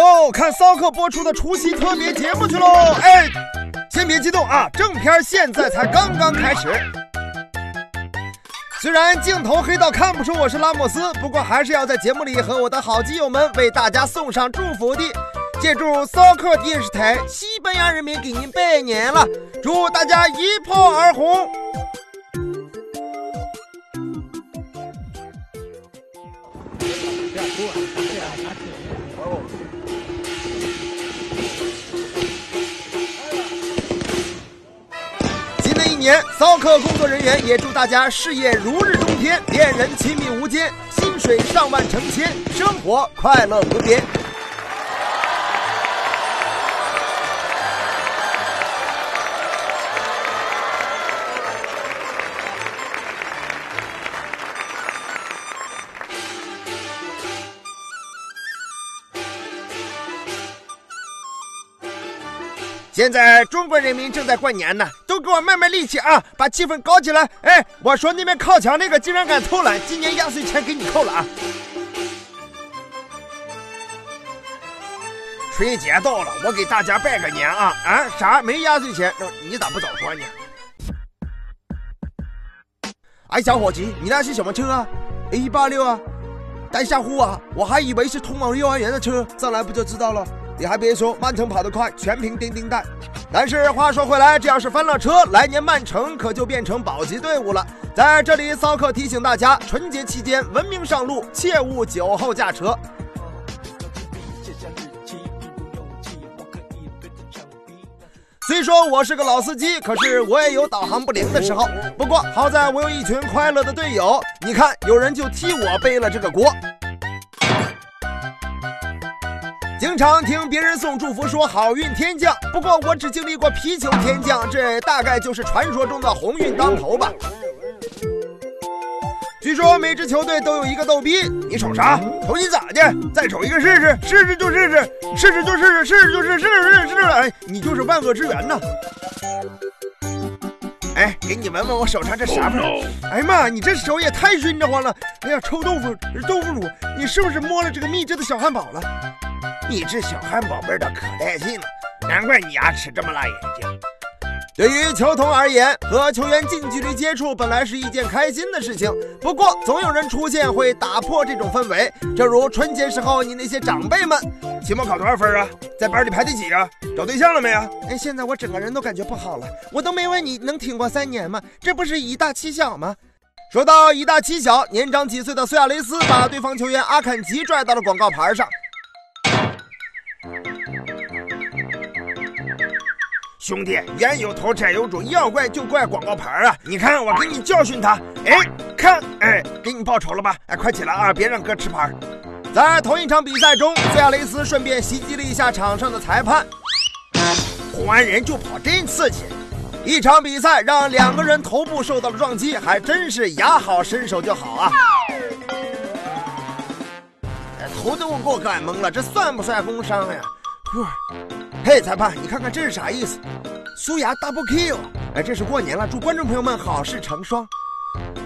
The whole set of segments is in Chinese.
哟，看骚客播出的除夕特别节目去喽！哎，先别激动啊，正片现在才刚刚开始。虽然镜头黑到看不出我是拉莫斯，不过还是要在节目里和我的好基友们为大家送上祝福的。借助骚客电视台，西班牙人民给您拜年了，祝大家一炮而红。年，骚客工作人员也祝大家事业如日中天，恋人亲密无间，薪水上万成千，生活快乐无边。现在中国人民正在过年呢，都给我卖卖力气啊，把气氛搞起来！哎，我说那边靠墙那个竟然敢偷懒，今年压岁钱给你扣了啊！春节到了，我给大家拜个年啊！啊，啥没压岁钱？你咋不早说呢？哎，小伙计，你那是什么车啊？A 八六啊？带下户啊？我还以为是通往幼儿园的车，上来不就知道了。你还别说，曼城跑得快，全凭丁丁带。但是话说回来，这要是翻了车，来年曼城可就变成保级队伍了。在这里，骚客提醒大家，春节期间文明上路，切勿酒后驾车。虽说我是个老司机，可是我也有导航不灵的时候。不过好在我有一群快乐的队友，你看，有人就替我背了这个锅。经常听别人送祝福，说好运天降。不过我只经历过皮球天降，这大概就是传说中的鸿运当头吧。据说每支球队都有一个逗逼，你瞅啥？瞅你咋的？再瞅一个试试，试试就试试，试试就试试，试试就试试，试试试试。哎，你就是万恶之源呐！哎，给你闻闻我手上这啥味儿？哎呀妈，你这手也太熏得慌了！哎呀，臭豆腐，豆腐乳，你是不是摸了这个秘制的小汉堡了？你这小汉堡味的可带劲了，难怪你牙齿这么辣眼睛。对于球童而言，和球员近距离接触本来是一件开心的事情，不过总有人出现会打破这种氛围。正如春节时候你那些长辈们，期末考多少分啊？在班里排第几啊？找对象了没啊？哎，现在我整个人都感觉不好了，我都没问你能挺过三年吗？这不是以大欺小吗？说到以大欺小，年长几岁的苏亚雷斯把对方球员阿坎吉拽到了广告牌上。兄弟，冤有头债有主，要怪就怪广告牌啊！你看，我给你教训他。哎，看，哎，给你报仇了吧？哎，快起来啊，别让哥吃牌。在同一场比赛中，苏亚雷斯顺便袭击了一下场上的裁判，轰完人就跑，真刺激！一场比赛让两个人头部受到了撞击，还真是牙好身手就好啊！头都给我干懵了，这算不算工伤呀？呼。嘿，裁判，你看看这是啥意思？苏牙 double kill！哎，这是过年了，祝观众朋友们好事成双。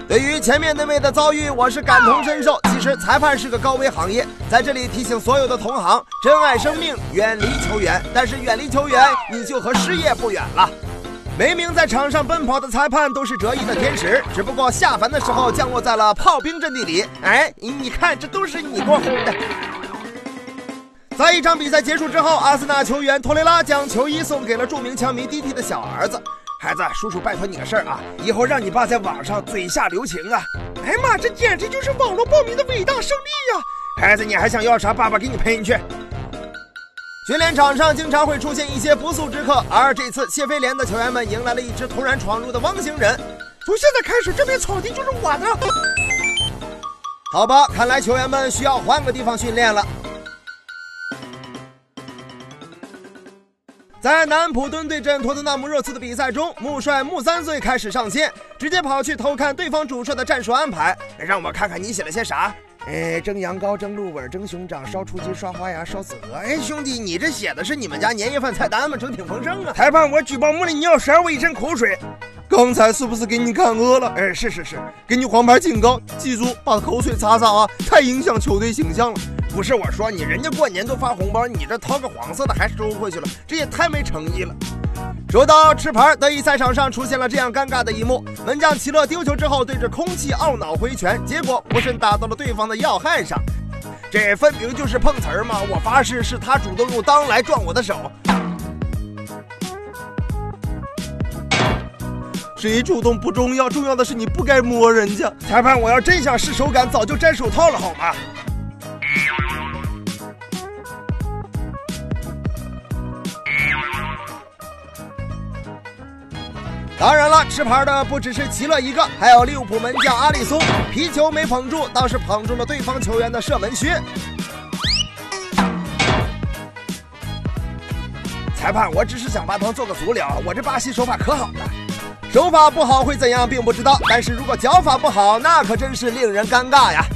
对于前面那位的遭遇，我是感同身受。其实裁判是个高危行业，在这里提醒所有的同行：珍爱生命，远离球员。但是远离球员，你就和失业不远了。每名在场上奔跑的裁判都是折翼的天使，只不过下凡的时候降落在了炮兵阵地里。哎，你看，这都是你给我轰的。在一场比赛结束之后，阿森纳球员托雷拉将球衣送给了著名球迷迪迪的小儿子。孩子，叔叔拜托你个事儿啊，以后让你爸在网上嘴下留情啊！哎呀妈，这简直就是网络暴民的伟大胜利呀！孩子，你还想要啥？爸爸给你赔你去。训练场上经常会出现一些不速之客，而这次谢菲联的球员们迎来了一只突然闯入的汪星人。从现在开始，这片草地就是我的。好吧，看来球员们需要换个地方训练了。在南普敦对阵托特纳姆热刺的比赛中，穆帅穆三岁开始上线，直接跑去偷看对方主帅的战术安排，让我看看你写了些啥。哎，蒸羊羔、蒸鹿尾、蒸熊掌、烧雏鸡、刷花鸭、烧子鹅。哎，兄弟，你这写的是你们家年夜饭菜单吗？整挺丰盛啊！裁判，我举报穆里尼奥，甩我一身口水。刚才是不是给你看饿了？哎，是是是，给你黄牌警告，记住把口水擦擦啊，太影响球队形象了。不是我说你，人家过年都发红包，你这掏个黄色的还收回去了，这也太没诚意了。说到吃牌，德乙赛场上出现了这样尴尬的一幕：门将齐乐丢球之后，对着空气懊恼挥拳，结果不慎打到了对方的要害上。这分明就是碰瓷儿嘛！我发誓是他主动用裆来撞我的手。谁主动不重要，重要的是你不该摸人家。裁判，我要真想试手感，早就摘手套了，好吗？当然了，吃牌的不只是齐乐一个，还有利物浦门将阿里松，皮球没捧住，倒是捧住了对方球员的射门靴。裁判，我只是想把他做个足疗，我这巴西手法可好了。手法不好会怎样，并不知道，但是如果脚法不好，那可真是令人尴尬呀。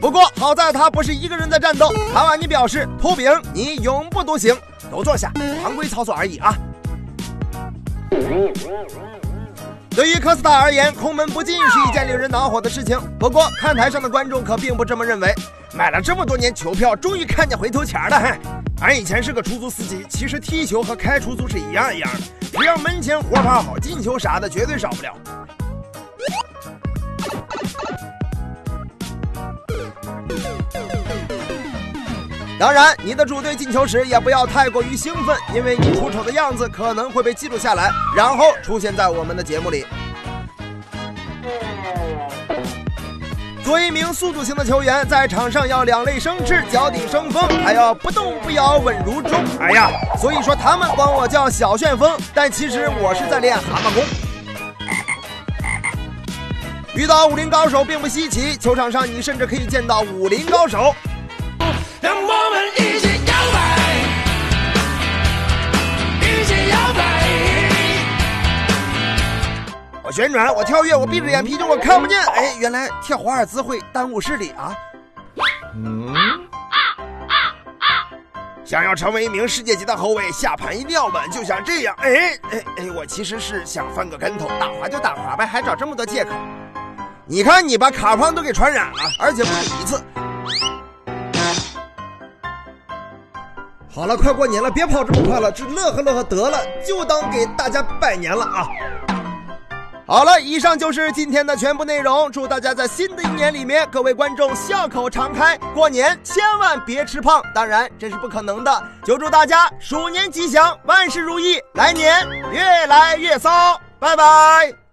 不过好在他不是一个人在战斗。卡瓦尼表示：“秃饼，你永不独行。”都坐下，常规操作而已啊。对于科斯塔而言，空门不进是一件令人恼火的事情。不过看台上的观众可并不这么认为。买了这么多年球票，终于看见回头钱了。俺以前是个出租司机，其实踢球和开出租是一样一样的，只要门前活跑好，进球啥的绝对少不了。当然，你的主队进球时也不要太过于兴奋，因为你出丑的样子可能会被记录下来，然后出现在我们的节目里。作为一名速度型的球员，在场上要两肋生翅、脚底生风，还要不动不摇、稳如钟。哎呀，所以说他们管我叫小旋风，但其实我是在练蛤蟆功。遇到武林高手并不稀奇，球场上你甚至可以见到武林高手。让我我旋转，我跳跃，我闭着眼皮就我看不见。哎，原来跳华尔兹会耽误视力啊！嗯，想要成为一名世界级的后卫，下盘一定要稳，就像这样。哎哎哎，我其实是想翻个跟头，打滑就打滑呗，还找这么多借口。你看你把卡胖都给传染了，而且不止一次。好了，快过年了，别跑这么快了，只乐呵乐呵得了，就当给大家拜年了啊！好了，以上就是今天的全部内容。祝大家在新的一年里面，各位观众笑口常开，过年千万别吃胖，当然这是不可能的。就祝大家鼠年吉祥，万事如意，来年越来越骚，拜拜。